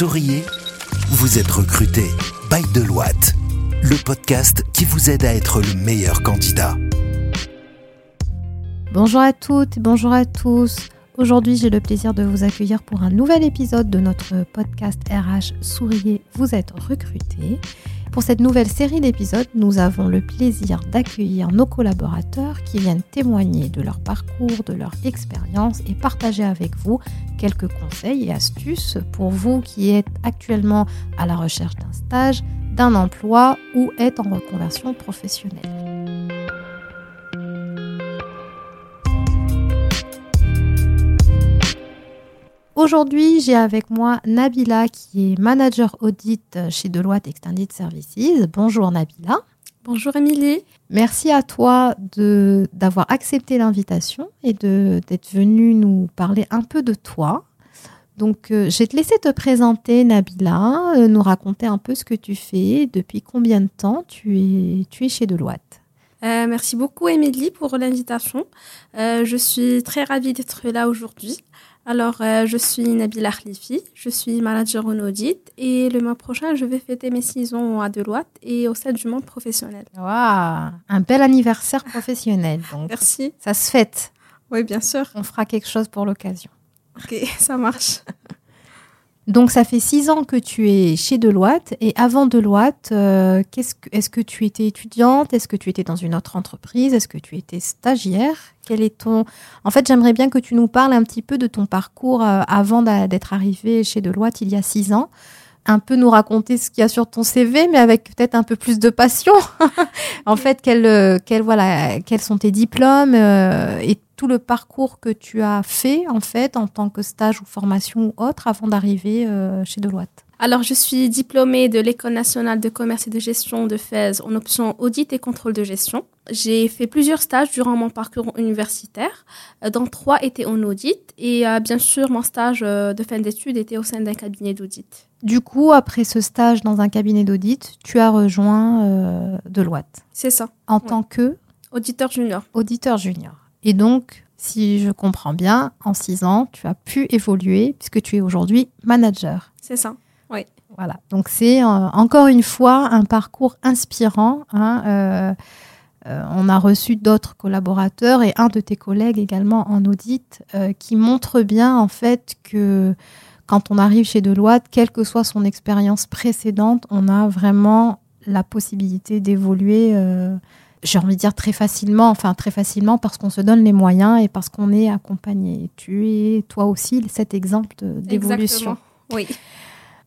Souriez, vous êtes recruté by Deloitte, le podcast qui vous aide à être le meilleur candidat. Bonjour à toutes et bonjour à tous. Aujourd'hui, j'ai le plaisir de vous accueillir pour un nouvel épisode de notre podcast RH Souriez, vous êtes recruté. Pour cette nouvelle série d'épisodes, nous avons le plaisir d'accueillir nos collaborateurs qui viennent témoigner de leur parcours, de leur expérience et partager avec vous quelques conseils et astuces pour vous qui êtes actuellement à la recherche d'un stage, d'un emploi ou êtes en reconversion professionnelle. Aujourd'hui, j'ai avec moi Nabila qui est manager audit chez Deloitte Extended Services. Bonjour Nabila. Bonjour Émilie. Merci à toi d'avoir accepté l'invitation et d'être venue nous parler un peu de toi. Donc, euh, je vais te laisser te présenter, Nabila, euh, nous raconter un peu ce que tu fais, depuis combien de temps tu es, tu es chez Deloitte. Euh, merci beaucoup, Émilie, pour l'invitation. je suis très ravie d'être là aujourd'hui. Alors, euh, je suis Nabil Khlifi, je suis manager en audit et le mois prochain, je vais fêter mes six ans à Deloitte et au sein du monde professionnel. Waouh, un bel anniversaire professionnel. Merci. Ça se fête. Oui, bien sûr. On fera quelque chose pour l'occasion. Ok, ça marche. Donc, ça fait six ans que tu es chez Deloitte. Et avant Deloitte, euh, est-ce que tu étais étudiante? Est-ce que tu étais dans une autre entreprise? Est-ce que tu étais stagiaire? Quel est ton... En fait, j'aimerais bien que tu nous parles un petit peu de ton parcours euh, avant d'être arrivé chez Deloitte il y a six ans. Un peu nous raconter ce qu'il y a sur ton CV, mais avec peut-être un peu plus de passion. en fait, euh, voilà, quels sont tes diplômes et tout le parcours que tu as fait en fait en tant que stage ou formation ou autre avant d'arriver euh, chez Deloitte? Alors, je suis diplômée de l'École nationale de commerce et de gestion de Fès en option audit et contrôle de gestion. J'ai fait plusieurs stages durant mon parcours universitaire, euh, dont trois étaient en audit. Et euh, bien sûr, mon stage de fin d'études était au sein d'un cabinet d'audit. Du coup, après ce stage dans un cabinet d'audit, tu as rejoint Deloitte. C'est ça. En tant que Auditeur junior. Auditeur junior. Et donc, si je comprends bien, en six ans, tu as pu évoluer puisque tu es aujourd'hui manager. C'est ça. Voilà, donc c'est euh, encore une fois un parcours inspirant. Hein, euh, euh, on a reçu d'autres collaborateurs et un de tes collègues également en audit qui montre bien en fait que quand on arrive chez Deloitte, quelle que soit son expérience précédente, on a vraiment la possibilité d'évoluer j'ai envie de dire très facilement, enfin très facilement parce qu'on se donne les moyens et parce qu'on est accompagné. Tu es toi aussi cet exemple d'évolution. Oui.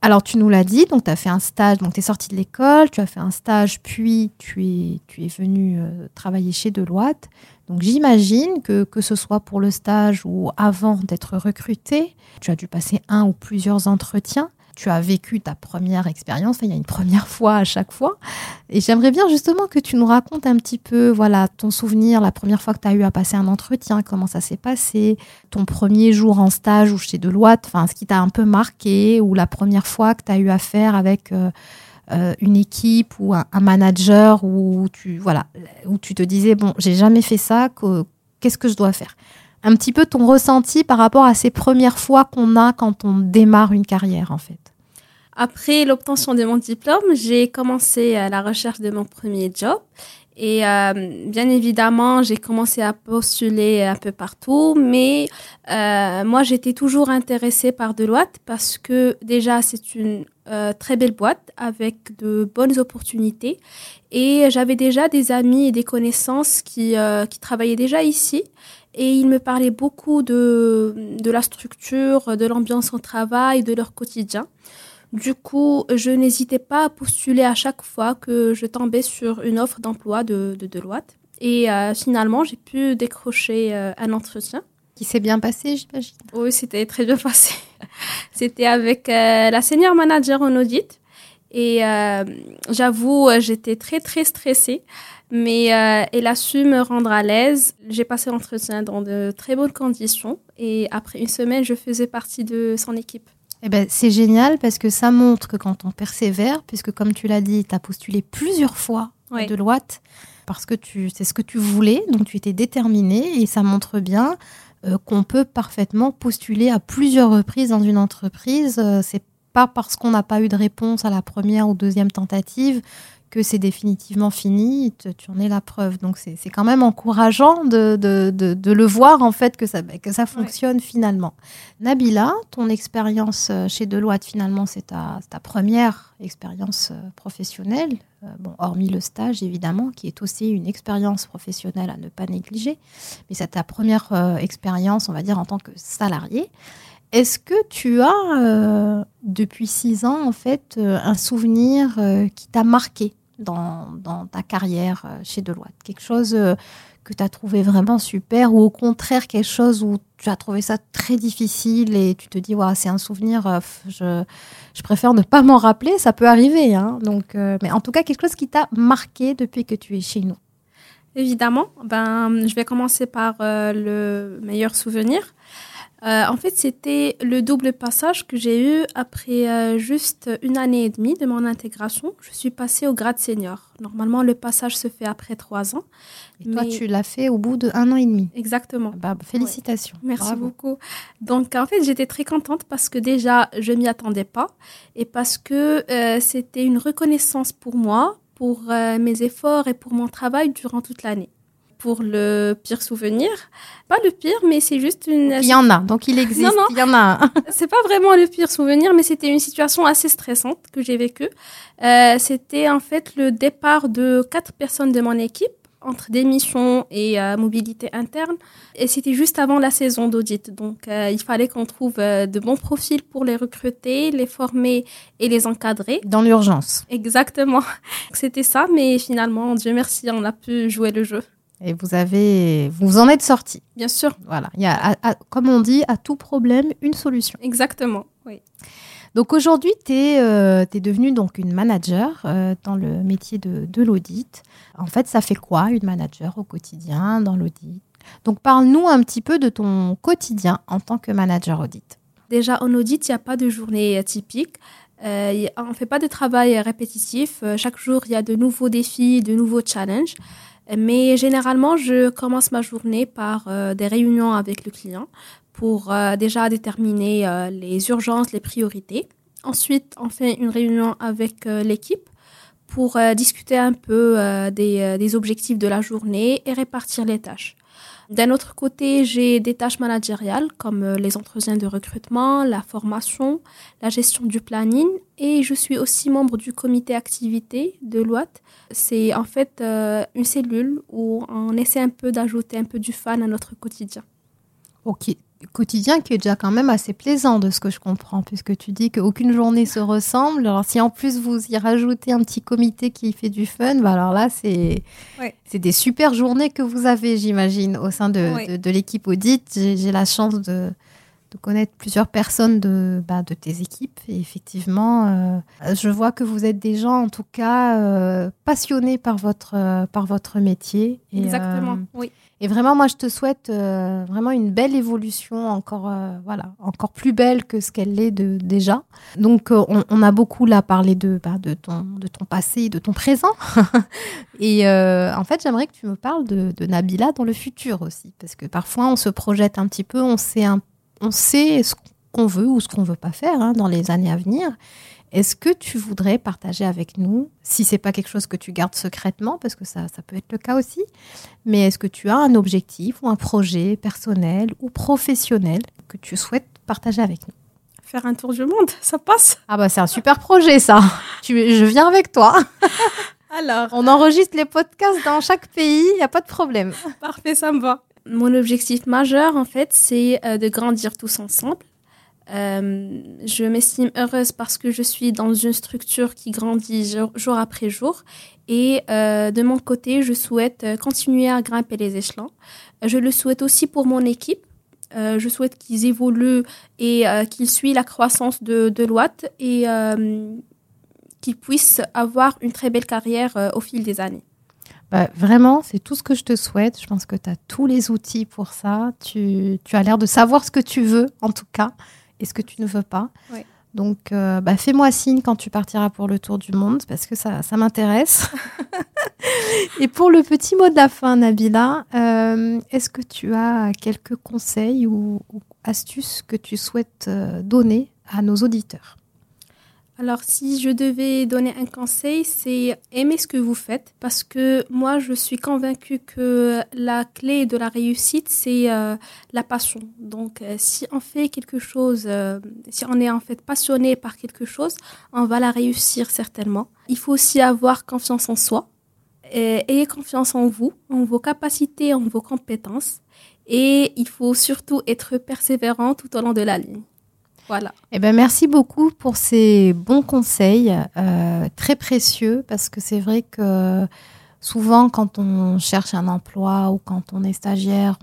Alors tu nous l'as dit, donc tu as fait un stage, donc tu es sorti de l'école, tu as fait un stage, puis tu es, tu es venu euh, travailler chez Deloitte. Donc j'imagine que que ce soit pour le stage ou avant d'être recruté, tu as dû passer un ou plusieurs entretiens tu as vécu ta première expérience. il y a une première fois à chaque fois. Et j'aimerais bien justement que tu nous racontes un petit peu voilà, ton souvenir, la première fois que tu as eu à passer un entretien, comment ça s'est passé, ton premier jour en stage ou chez Deloitte, ce qui t'a un peu marqué, ou la première fois que tu as eu affaire avec euh, euh, une équipe ou un, manager où tu, voilà, où tu te disais, bon, j'ai jamais fait ça, qu'est-ce que je dois faire? Un petit peu ton ressenti par rapport à ces premières fois qu'on a quand on démarre une carrière en fait. Après l'obtention de mon diplôme, j'ai commencé à la recherche de mon premier job. Et euh, bien évidemment, j'ai commencé à postuler un peu partout, mais euh, moi, j'étais toujours intéressée par Deloitte parce que déjà, c'est une euh, très belle boîte avec de bonnes opportunités. Et j'avais déjà des amis et des connaissances qui, qui travaillaient déjà ici et ils me parlaient beaucoup de, de la structure, de l'ambiance au travail, de leur quotidien. Du coup, je n'hésitais pas à postuler à chaque fois que je tombais sur une offre d'emploi de, de Deloitte. Et euh, finalement, j'ai pu décrocher euh, un entretien. Qui s'est bien passé, j'imagine Oui, c'était très bien passé. c'était avec euh, la senior manager en audit. Et j'avoue, j'étais très, très stressée mais euh, elle a su me rendre à l'aise. J'ai passé l'entretien dans de très bonnes conditions et après une semaine, je faisais partie de son équipe. Eh ben, c'est génial parce que ça montre que quand on persévère, puisque comme tu l'as dit, tu as postulé plusieurs fois de Deloitte parce que tu, c'est ce que tu voulais, donc tu étais déterminé et ça montre bien euh, qu'on peut parfaitement postuler à plusieurs reprises dans une entreprise. Euh, c'est pas parce qu'on n'a pas eu de réponse à la première ou deuxième tentative que c'est définitivement fini, tu en es la preuve. Donc c'est quand même encourageant de, le voir en fait que ça, que ça fonctionne finalement. Nabila, ton expérience euh, chez Deloitte finalement c'est ta, ta, première expérience euh, professionnelle, euh, bon, hormis le stage évidemment, qui est aussi une expérience professionnelle à ne pas négliger, mais c'est ta première expérience on va dire en tant que salarié. Est-ce que tu as, depuis six ans, en fait, un souvenir qui t'a marqué? Dans, ta carrière euh, chez Deloitte Quelque chose euh, que tu as trouvé vraiment super ou au contraire quelque chose où tu as trouvé ça très difficile et tu te dis ouais, c'est un souvenir, euh, je, préfère ne pas m'en rappeler, ça peut arriver. Hein. donc, mais en tout cas, quelque chose qui t'a marqué depuis que tu es chez nous. Évidemment, ben, je vais commencer par le meilleur souvenir. Euh, en fait, c'était le double passage que j'ai eu après euh, juste une année et demie de mon intégration. Je suis passée au grade senior. Normalement, le passage se fait après trois ans. Et toi, tu l'as fait au bout d'un an et demi. Exactement. Bah, félicitations. Merci beaucoup. Donc, en fait, j'étais très contente parce que déjà, je m'y attendais pas et parce que euh, c'était une reconnaissance pour moi, pour mes efforts et pour mon travail durant toute l'année pour le pire souvenir. Pas le pire, mais c'est juste une. Il y en a, donc il existe. Non, non. Il y en a. c'est pas vraiment le pire souvenir, mais c'était une situation assez stressante que j'ai vécue. Euh, c'était en fait le départ de quatre personnes de mon équipe entre démission et euh, mobilité interne. Et c'était juste avant la saison d'audit. Donc, euh, il fallait qu'on trouve de bons profils pour les recruter, les former et les encadrer. Dans l'urgence. Exactement. C'était ça, mais finalement, Dieu merci, on a pu jouer le jeu. Et vous avez, vous en êtes sorti. Bien sûr. Voilà. Il y a, comme on dit, à tout problème, une solution. Exactement. Oui. Donc aujourd'hui, tu es, euh, devenue donc une manager euh, dans le métier de, de l'audit. En fait, ça fait quoi une manager au quotidien dans l'audit? Donc parle-nous un petit peu de ton quotidien en tant que manager audit. Déjà, en audit, il n'y a pas de journée typique. Euh, on ne fait pas de travail répétitif. chaque jour, il y a de nouveaux défis, de nouveaux challenges. Mais généralement, je commence ma journée par euh, des réunions avec le client pour euh, déjà déterminer euh, les urgences, les priorités. Ensuite, on fait une réunion avec l'équipe pour discuter un peu des, des, objectifs de la journée et répartir les tâches. D'un autre côté, j'ai des tâches managériales comme euh, les entretiens de recrutement, la formation, la gestion du planning et je suis aussi membre du comité activité de l'OAT. C'est en fait euh, une cellule où on essaie un peu d'ajouter un peu du fun à notre quotidien. Ok, quotidien qui est déjà quand même assez plaisant de ce que je comprends, puisque tu dis qu'aucune journée se ressemble. Alors si en plus vous y rajoutez un petit comité qui fait du fun, bah alors là c'est c'est des super journées que vous avez, j'imagine, au sein de, de, l'équipe audit. J'ai la chance de, de connaître plusieurs personnes de, bah, de tes équipes. Et effectivement, euh, je vois que vous êtes des gens, en tout cas, euh, passionnés par votre, euh, par votre métier. Exactement, oui. Et vraiment, moi, je te souhaite vraiment une belle évolution, encore, voilà, encore plus belle que ce qu'elle est de, déjà. Donc, on, a beaucoup là parlé de, bah, de, ton, de ton passé, de ton présent. et en fait, j'aimerais que tu me parles de, de, Nabila dans le futur aussi. Parce que parfois, on se projette un petit peu, on sait, on sait ce qu'on veut ou ce qu'on veut pas faire hein, dans les années à venir. Est-ce que tu voudrais partager avec nous, si c'est pas quelque chose que tu gardes secrètement, parce que ça, ça peut être le cas aussi, mais est-ce que tu as un objectif ou un projet personnel ou professionnel que tu souhaites partager avec nous? Faire un tour du monde, ça passe? Ah bah c'est un super projet ça. tu, je viens avec toi. Alors, on enregistre les podcasts dans chaque pays, il n'y a pas de problème. Parfait, ça me va. Mon objectif majeur, en fait, c'est euh, de grandir tous ensemble euh, je m'estime heureuse parce que je suis dans une structure qui grandit jour, après jour. Et euh, de mon côté, je souhaite continuer à grimper les échelons. Je le souhaite aussi pour mon équipe. je souhaite qu'ils évoluent et qu'ils suivent la croissance de, de et qu'ils puissent avoir une très belle carrière au fil des années. Bah, vraiment, c'est tout ce que je te souhaite. Je pense que tu as tous les outils pour ça. Tu, tu as l'air de savoir ce que tu veux, en tout cas et ce que tu ne veux pas. Donc, euh, bah, fais-moi signe quand tu partiras pour le tour du monde, parce que ça, ça m'intéresse. et pour le petit mot de la fin, Nabila, euh, est-ce que tu as quelques conseils ou, astuces que tu souhaites euh, donner à nos auditeurs? Alors, si je devais donner un conseil, c'est aimer ce que vous faites parce que moi, je suis convaincue que la clé de la réussite, c'est euh, la passion. Donc, euh, si on fait quelque chose, euh, si on est en fait passionné par quelque chose, on va la réussir certainement. Il faut aussi avoir confiance en soi. Et ayez confiance en vous, en vos capacités, en vos compétences. Et il faut surtout être persévérant tout au long de la ligne. Voilà. Eh ben, merci beaucoup pour ces bons conseils, euh, très précieux, parce que c'est vrai que souvent, quand on cherche un emploi ou quand on est stagiaire,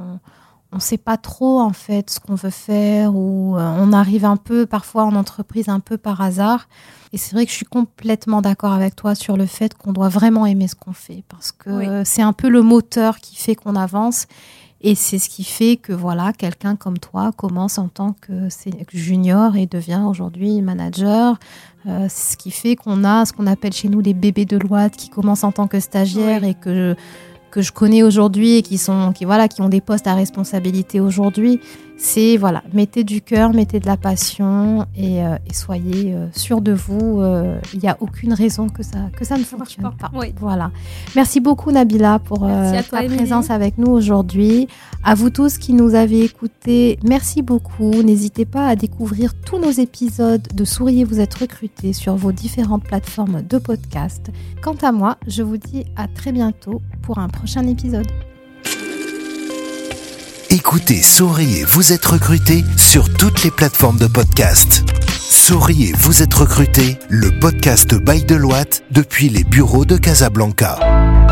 on ne sait pas trop en fait ce qu'on veut faire ou euh, on arrive un peu parfois en entreprise un peu par hasard. Et c'est vrai que je suis complètement d'accord avec toi sur le fait qu'on doit vraiment aimer ce qu'on fait parce que c'est un peu le moteur qui fait qu'on avance. Et c'est ce qui fait que voilà, quelqu'un comme toi commence en tant que junior et devient aujourd'hui manager. Euh, c'est ce qui fait qu'on a ce qu'on appelle chez nous les bébés de loi qui commencent en tant que stagiaires et que que je connais aujourd'hui et qui sont qui voilà qui ont des postes à responsabilité aujourd'hui c'est voilà mettez du cœur mettez de la passion et, euh, soyez euh, sûr de vous. Euh, il n'y a aucune raison que ça que ça ne fonctionne pas, voilà. Merci beaucoup Nabila pour ta présence avec nous aujourd'hui. À vous tous qui nous avez écoutés merci beaucoup. N'hésitez pas à découvrir tous nos épisodes de Souriez vous êtes recruté sur vos différentes plateformes de podcast. Quant à moi je vous dis à très bientôt pour un prochain épisode. Écoutez Souriez, vous êtes recruté sur toutes les plateformes de podcast. Souriez, vous êtes recruté, le podcast by Deloitte depuis les bureaux de Casablanca.